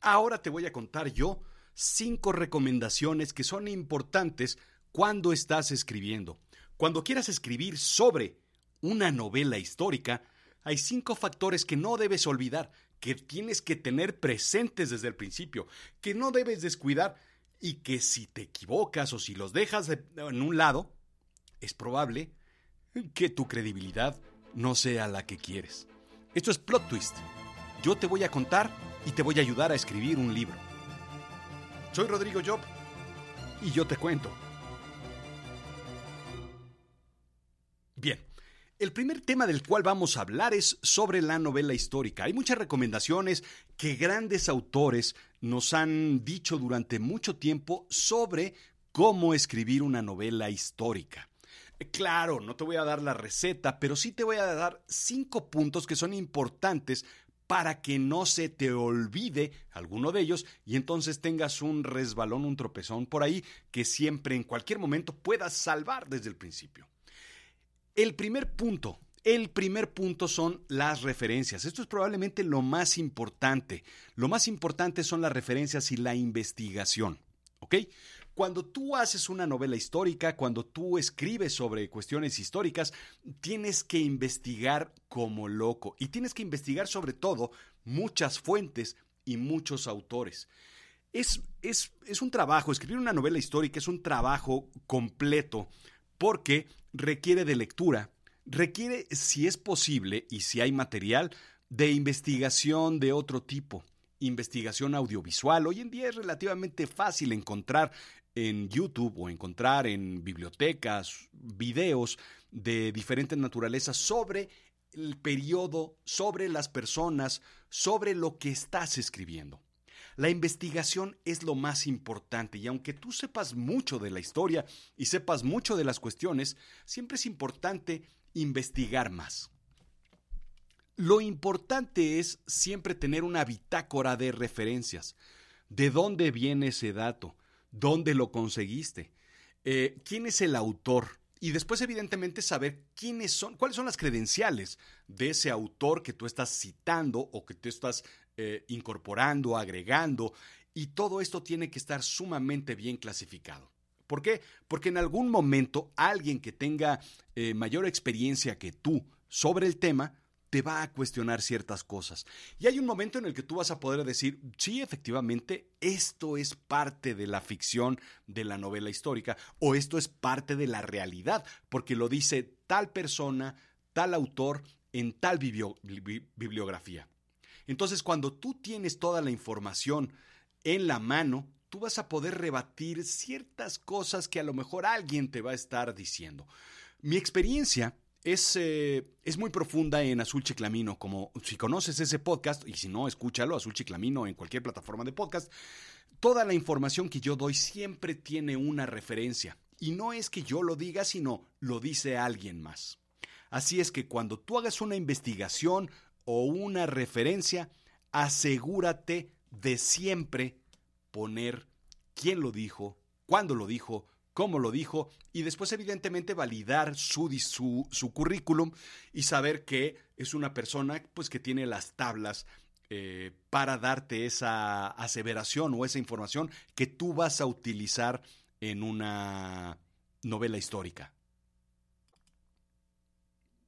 Ahora te voy a contar yo cinco recomendaciones que son importantes cuando estás escribiendo. Cuando quieras escribir sobre una novela histórica, hay cinco factores que no debes olvidar, que tienes que tener presentes desde el principio, que no debes descuidar y que si te equivocas o si los dejas en un lado, es probable que tu credibilidad no sea la que quieres. Esto es plot twist. Yo te voy a contar y te voy a ayudar a escribir un libro. Soy Rodrigo Job y yo te cuento. Bien, el primer tema del cual vamos a hablar es sobre la novela histórica. Hay muchas recomendaciones que grandes autores nos han dicho durante mucho tiempo sobre cómo escribir una novela histórica. Claro, no te voy a dar la receta, pero sí te voy a dar cinco puntos que son importantes para que no se te olvide alguno de ellos y entonces tengas un resbalón, un tropezón por ahí que siempre en cualquier momento puedas salvar desde el principio. El primer punto, el primer punto son las referencias. Esto es probablemente lo más importante. Lo más importante son las referencias y la investigación. ¿Ok? Cuando tú haces una novela histórica, cuando tú escribes sobre cuestiones históricas, tienes que investigar como loco y tienes que investigar sobre todo muchas fuentes y muchos autores. Es, es, es un trabajo, escribir una novela histórica es un trabajo completo porque requiere de lectura, requiere, si es posible y si hay material, de investigación de otro tipo investigación audiovisual. Hoy en día es relativamente fácil encontrar en YouTube o encontrar en bibliotecas videos de diferentes naturalezas sobre el periodo, sobre las personas, sobre lo que estás escribiendo. La investigación es lo más importante y aunque tú sepas mucho de la historia y sepas mucho de las cuestiones, siempre es importante investigar más. Lo importante es siempre tener una bitácora de referencias. ¿De dónde viene ese dato? dónde lo conseguiste, eh, quién es el autor. Y después, evidentemente, saber quiénes son, cuáles son las credenciales de ese autor que tú estás citando o que tú estás eh, incorporando, agregando. Y todo esto tiene que estar sumamente bien clasificado. ¿Por qué? Porque en algún momento alguien que tenga eh, mayor experiencia que tú sobre el tema te va a cuestionar ciertas cosas. Y hay un momento en el que tú vas a poder decir, sí, efectivamente, esto es parte de la ficción de la novela histórica o esto es parte de la realidad, porque lo dice tal persona, tal autor en tal bibliografía. Entonces, cuando tú tienes toda la información en la mano, tú vas a poder rebatir ciertas cosas que a lo mejor alguien te va a estar diciendo. Mi experiencia es, eh, es, muy profunda en Azul Chiclamino. Como si conoces ese podcast, y si no, escúchalo, Azul Chiclamino en cualquier plataforma de podcast. Toda la información que yo doy siempre tiene una referencia. Y no es que yo lo diga, sino lo dice alguien más. Así es que cuando tú hagas una investigación o una referencia, asegúrate de siempre poner quién lo dijo, cuándo lo dijo, cómo lo dijo y después evidentemente validar su, su, currículum y saber que es una persona pues que tiene las tablas eh, para darte esa aseveración o esa información que tú vas a utilizar en una novela histórica.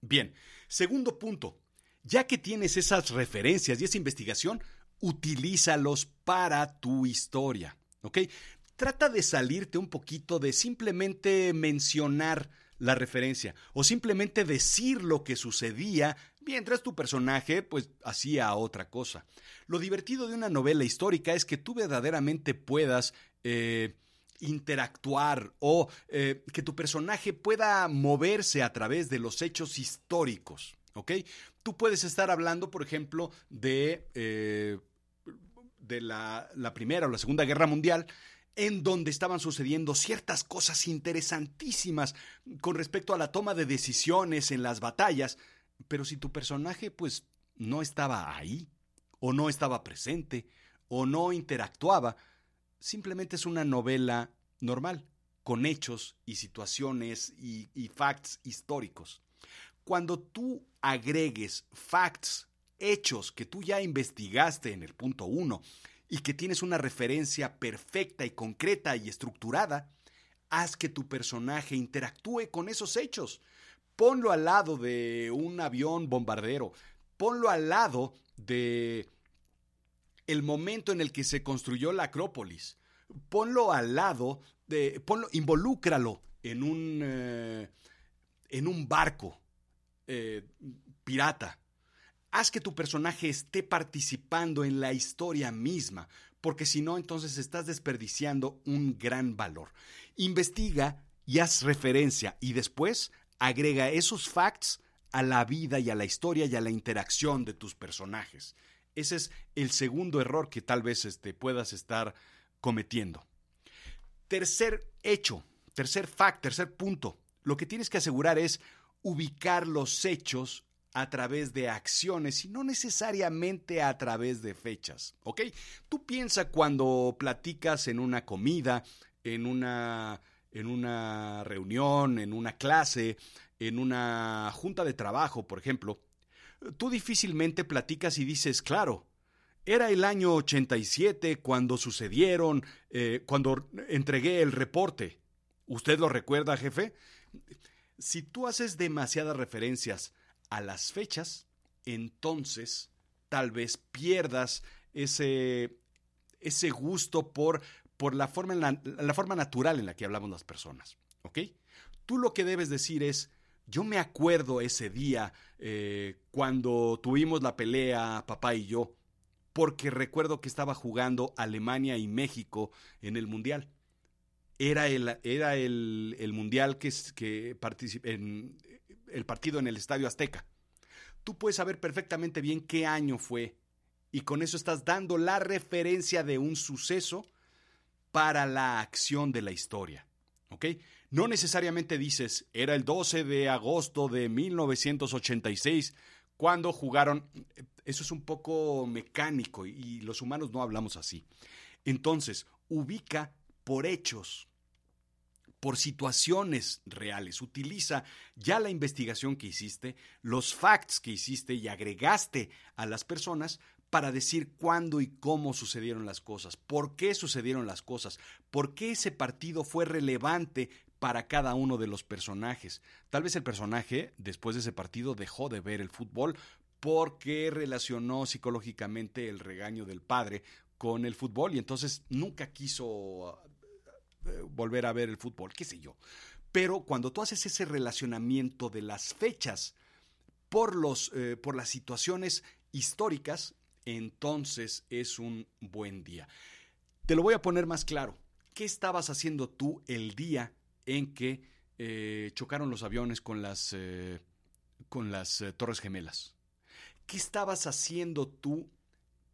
Bien, segundo punto, Ya que tienes esas referencias y esa investigación, utilízalos para tu historia. ¿Ok? Trata de salirte un poquito de simplemente mencionar la referencia o simplemente decir lo que sucedía mientras tu personaje pues hacía otra cosa. Lo divertido de una novela histórica es que tú verdaderamente puedas eh, interactuar o eh, que tu personaje pueda moverse a través de los hechos históricos. ¿Ok? Tú puedes estar hablando, por ejemplo, de, eh, de la, la Primera o la Segunda Guerra Mundial en donde estaban sucediendo ciertas cosas interesantísimas con respecto a la toma de decisiones en las batallas, pero si tu personaje pues no estaba ahí, o no estaba presente, o no interactuaba, simplemente es una novela normal, con hechos y situaciones y, y facts históricos. Cuando tú agregues facts, hechos que tú ya investigaste en el punto uno, y que tienes una referencia perfecta y concreta y estructurada, haz que tu personaje interactúe con esos hechos. Ponlo al lado de un avión bombardero, ponlo al lado de el momento en el que se construyó la Acrópolis. Ponlo al lado de ponlo involúcralo en un eh, en un barco eh, pirata Haz que tu personaje esté participando en la historia misma, porque si no, entonces estás desperdiciando un gran valor. Investiga y haz referencia y después agrega esos facts a la vida y a la historia y a la interacción de tus personajes. Ese es el segundo error que tal vez este, puedas estar cometiendo. Tercer hecho, tercer fact, tercer punto. Lo que tienes que asegurar es ubicar los hechos a través de acciones y no necesariamente a través de fechas, ¿ok? Tú piensa cuando platicas en una comida, en una, en una reunión, en una clase, en una junta de trabajo, por ejemplo, tú difícilmente platicas y dices, claro, era el año 87 cuando sucedieron, eh, cuando entregué el reporte. ¿Usted lo recuerda, jefe? Si tú haces demasiadas referencias a las fechas, entonces tal vez pierdas ese, ese gusto por, por la, forma la, forma natural en la que hablamos las personas. ¿Ok? Tú lo que debes decir es, yo me acuerdo ese día eh, cuando tuvimos la pelea, papá y yo, porque recuerdo que estaba jugando Alemania y México en el Mundial. Era el, era el, el Mundial que, que en, el partido en el Estadio Azteca. Tú puedes saber perfectamente bien qué año fue y con eso estás dando la referencia de un suceso para la acción de la historia. ¿Ok? No necesariamente dices, era el 12 de agosto de 1986 cuando jugaron. Eso es un poco mecánico y los humanos no hablamos así. Entonces, ubica por hechos por situaciones reales. Utiliza ya la investigación que hiciste, los facts que hiciste y agregaste a las personas para decir cuándo y cómo sucedieron las cosas, por qué sucedieron las cosas, por qué ese partido fue relevante para cada uno de los personajes. Tal vez el personaje, después de ese partido, dejó de ver el fútbol porque relacionó psicológicamente el regaño del padre con el fútbol y entonces nunca quiso volver a ver el fútbol, qué sé yo. Pero cuando tú haces ese relacionamiento de las fechas por, los, eh, por las situaciones históricas, entonces es un buen día. Te lo voy a poner más claro. ¿Qué estabas haciendo tú el día en que eh, chocaron los aviones con las, con las Torres Gemelas? ¿Qué estabas haciendo tú?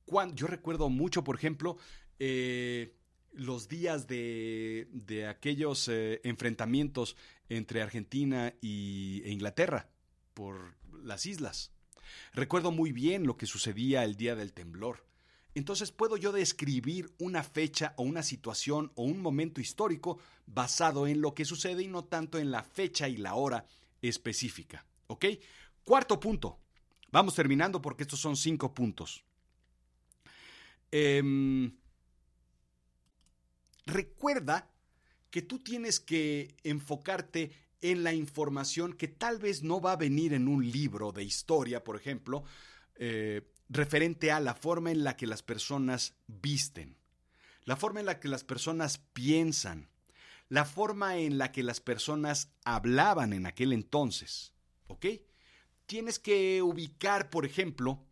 Cuando, yo recuerdo mucho, por ejemplo, los días de, de aquellos eh, enfrentamientos entre Argentina y, e Inglaterra por las islas. Recuerdo muy bien lo que sucedía el día del temblor. Entonces puedo yo describir una fecha o una situación o un momento histórico basado en lo que sucede y no tanto en la fecha y la hora específica. ¿Ok? Cuarto punto. Vamos terminando porque estos son cinco puntos. Eh, recuerda que tú tienes que enfocarte en la información que tal vez no va a venir en un libro de historia, por ejemplo, eh, referente a la forma en la que las personas visten, la forma en la que las personas piensan, la forma en la que las personas hablaban en aquel entonces. ¿Ok? Tienes que ubicar, por ejemplo,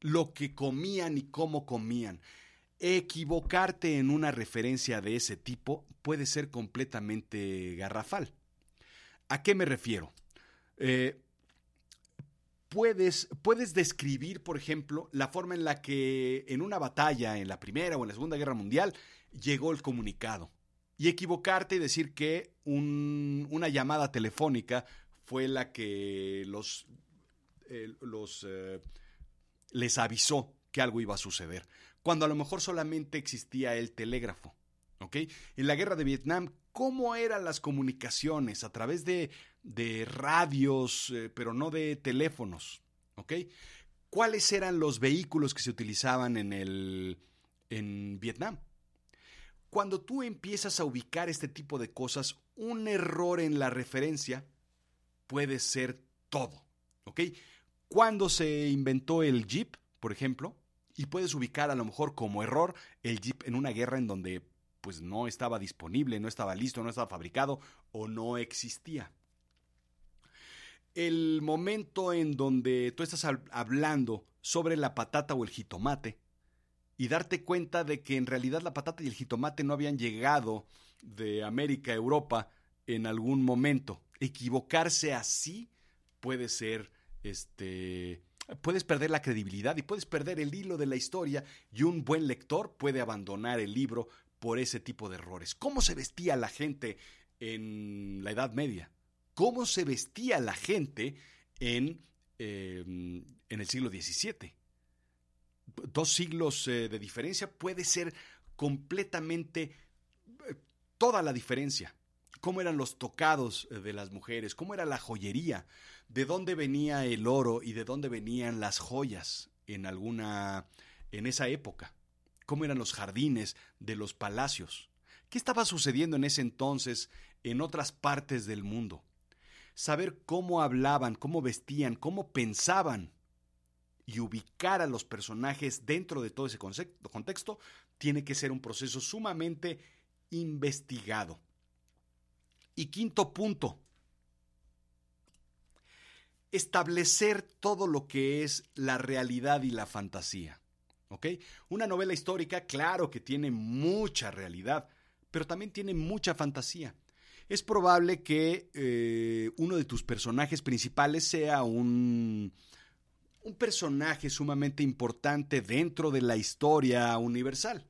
lo que comían y cómo comían. Equivocarte en una referencia de ese tipo puede ser completamente garrafal. ¿A qué me refiero? Eh, puedes, puedes describir, por ejemplo, la forma en la que en una batalla, en la Primera o en la Segunda Guerra Mundial, llegó el comunicado. Y equivocarte y decir que una llamada telefónica fue la que los, eh, los eh, les avisó que algo iba a suceder, cuando a lo mejor solamente existía el telégrafo. ¿ok? En la guerra de Vietnam, ¿cómo eran las comunicaciones? A través de, de radios, eh, pero no de teléfonos. ¿ok? ¿Cuáles eran los vehículos que se utilizaban en, el, en Vietnam? Cuando tú empiezas a ubicar este tipo de cosas, un error en la referencia puede ser todo. ¿Ok? Cuando se inventó el Jeep, por ejemplo, y puedes ubicar a lo mejor como error el Jeep en una guerra en donde pues no estaba disponible, no estaba listo, no estaba fabricado o no existía. El momento en donde tú estás hablando sobre la patata o el jitomate y darte cuenta de que en realidad la patata y el jitomate no habían llegado de América a Europa en algún momento. Equivocarse así puede ser este puedes perder la credibilidad y puedes perder el hilo de la historia y un buen lector puede abandonar el libro por ese tipo de errores. ¿Cómo se vestía la gente en la Edad Media? ¿Cómo se vestía la gente en, em, en el siglo XVII? Dos siglos eh, de diferencia puede ser completamente eh, toda la diferencia. Cómo eran los tocados eh, de las mujeres, cómo era la joyería, de dónde venía el oro y de dónde venían las joyas en alguna en esa época cómo eran los jardines de los palacios, qué estaba sucediendo en ese entonces en otras partes del mundo, saber cómo hablaban, cómo vestían, cómo pensaban y ubicar a los personajes dentro de todo ese contexto tiene que ser un proceso sumamente investigado. Y quinto punto, establecer todo lo que es la realidad y la fantasía. ¿ok? Una novela histórica, claro que tiene mucha realidad, pero también tiene mucha fantasía. Es probable que eh, uno de tus personajes principales sea un, un personaje sumamente importante dentro de la historia universal.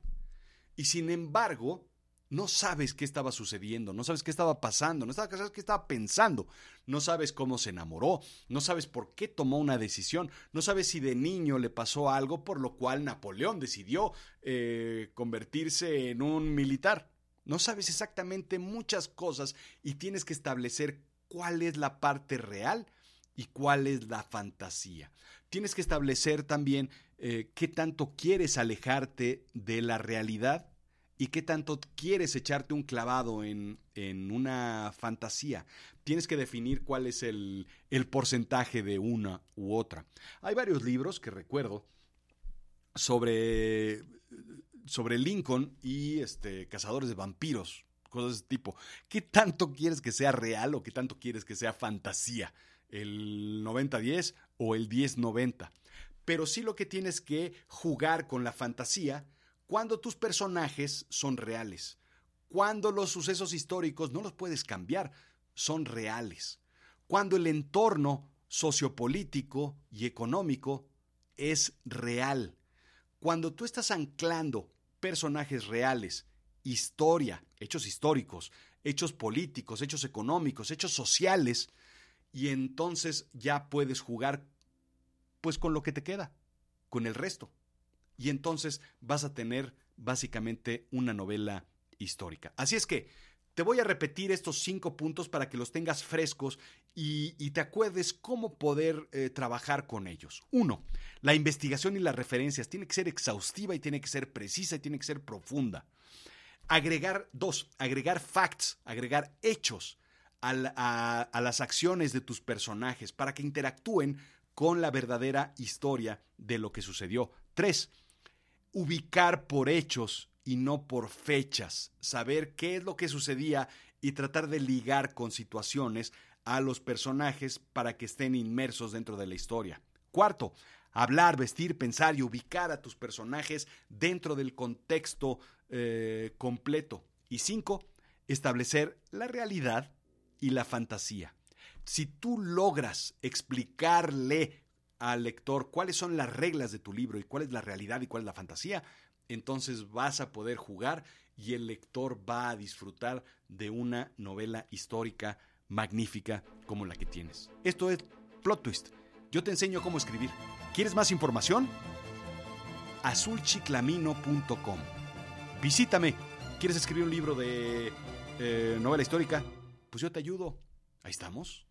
Y sin embargo, no sabes qué estaba sucediendo, no sabes qué estaba pasando, no sabes qué estaba pensando, no sabes cómo se enamoró, no sabes por qué tomó una decisión, no sabes si de niño le pasó algo por lo cual Napoleón decidió eh, convertirse en un militar. No sabes exactamente muchas cosas y tienes que establecer cuál es la parte real y cuál es la fantasía. Tienes que establecer también eh, qué tanto quieres alejarte de la realidad y qué tanto quieres echarte un clavado en, una fantasía. Tienes que definir cuál es el, porcentaje de una u otra. Hay varios libros que recuerdo sobre, sobre Lincoln y este, cazadores de vampiros, cosas de ese tipo. ¿Qué tanto quieres que sea real o qué tanto quieres que sea fantasía? ¿El 90-10 o el 10-90? Pero sí lo que tienes que jugar con la fantasía cuando tus personajes son reales, cuando los sucesos históricos no los puedes cambiar, son reales, cuando el entorno sociopolítico y económico es real, cuando tú estás anclando personajes reales, historia, hechos históricos, hechos políticos, hechos económicos, hechos sociales, y entonces ya puedes jugar pues con lo que te queda, con el resto y entonces vas a tener básicamente una novela histórica. Así es que te voy a repetir estos cinco puntos para que los tengas frescos y, te acuerdes cómo poder eh, trabajar con ellos. Uno, la investigación y las referencias tiene que ser exhaustiva y tiene que ser precisa y tiene que ser profunda. Agregar, dos, agregar facts, agregar hechos a, a las acciones de tus personajes para que interactúen con la verdadera historia de lo que sucedió. Tres, ubicar por hechos y no por fechas, saber qué es lo que sucedía y tratar de ligar con situaciones a los personajes para que estén inmersos dentro de la historia. Cuarto, hablar, vestir, pensar y ubicar a tus personajes dentro del contexto eh, completo. Y cinco, establecer la realidad y la fantasía. Si tú logras explicarle al lector cuáles son las reglas de tu libro y cuál es la realidad y cuál es la fantasía, entonces vas a poder jugar y el lector va a disfrutar de una novela histórica magnífica como la que tienes. Esto es Plot Twist. Yo te enseño cómo escribir. ¿Quieres más información? azulchiclamino.com. Visítame. ¿Quieres escribir un libro de eh, novela histórica? Pues yo te ayudo. Ahí estamos.